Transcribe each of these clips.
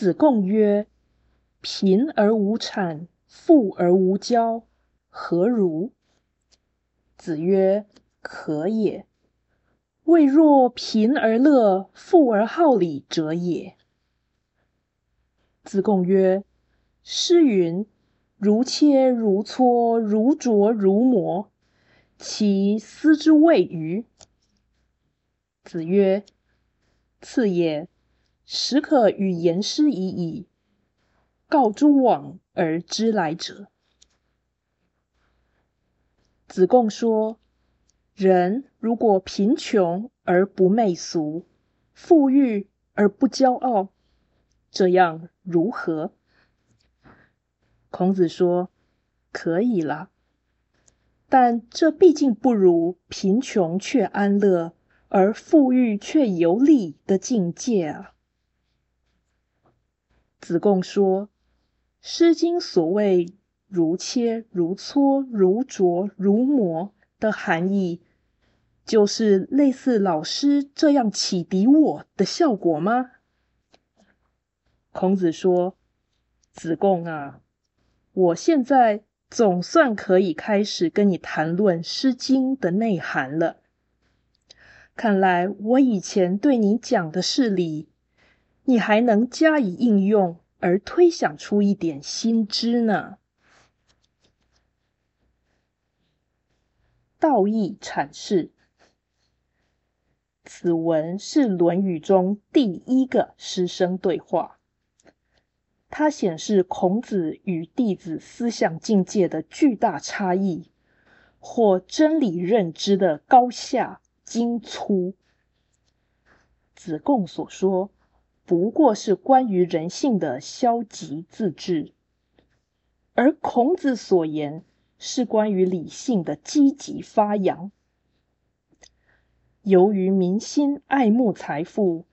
子贡曰：“贫而无产，富而无骄，何如？”子曰：“可也。未若贫而乐，富而好礼者也。”子贡曰：“诗云：‘如切如磋，如琢如磨’，其斯之谓与？”子曰：“次也。始可与言师已矣。告诸往而知来者。”子贡说：“人如果贫穷而不媚俗，富裕而不骄傲，这样如何？”孔子说：“可以了，但这毕竟不如贫穷却安乐。”而富裕却有利的境界啊！子贡说，《诗经》所谓“如切如磋，如琢如磨”的含义，就是类似老师这样启迪我的效果吗？孔子说：“子贡啊，我现在总算可以开始跟你谈论《诗经》的内涵了。”看来我以前对你讲的是理，你还能加以应用而推想出一点新知呢。道义阐释，此文是《论语》中第一个师生对话，它显示孔子与弟子思想境界的巨大差异，或真理认知的高下。精粗，子贡所说不过是关于人性的消极自治，而孔子所言是关于理性的积极发扬。由于民心爱慕财富，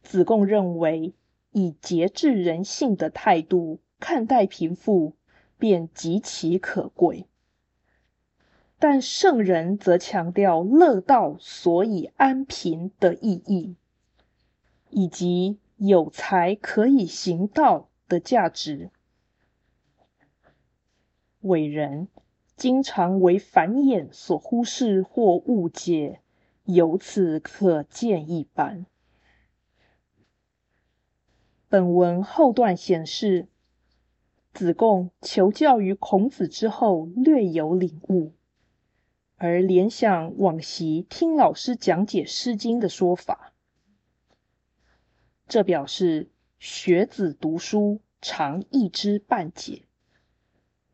子贡认为以节制人性的态度看待贫富，便极其可贵。但圣人则强调乐道所以安贫的意义，以及有才可以行道的价值。伟人经常为繁衍所忽视或误解，由此可见一斑。本文后段显示，子贡求教于孔子之后，略有领悟。而联想往昔听老师讲解《诗经》的说法，这表示学子读书常一知半解，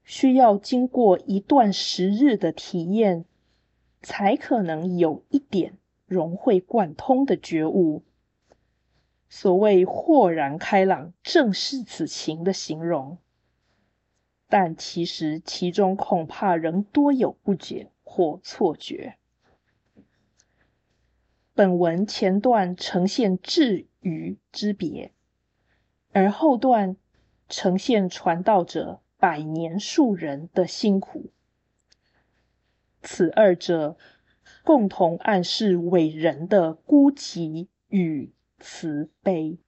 需要经过一段时日的体验，才可能有一点融会贯通的觉悟。所谓豁然开朗，正是此情的形容。但其实其中恐怕仍多有不解。或错觉。本文前段呈现智鱼之别，而后段呈现传道者百年树人的辛苦。此二者共同暗示伟人的孤寂与慈悲。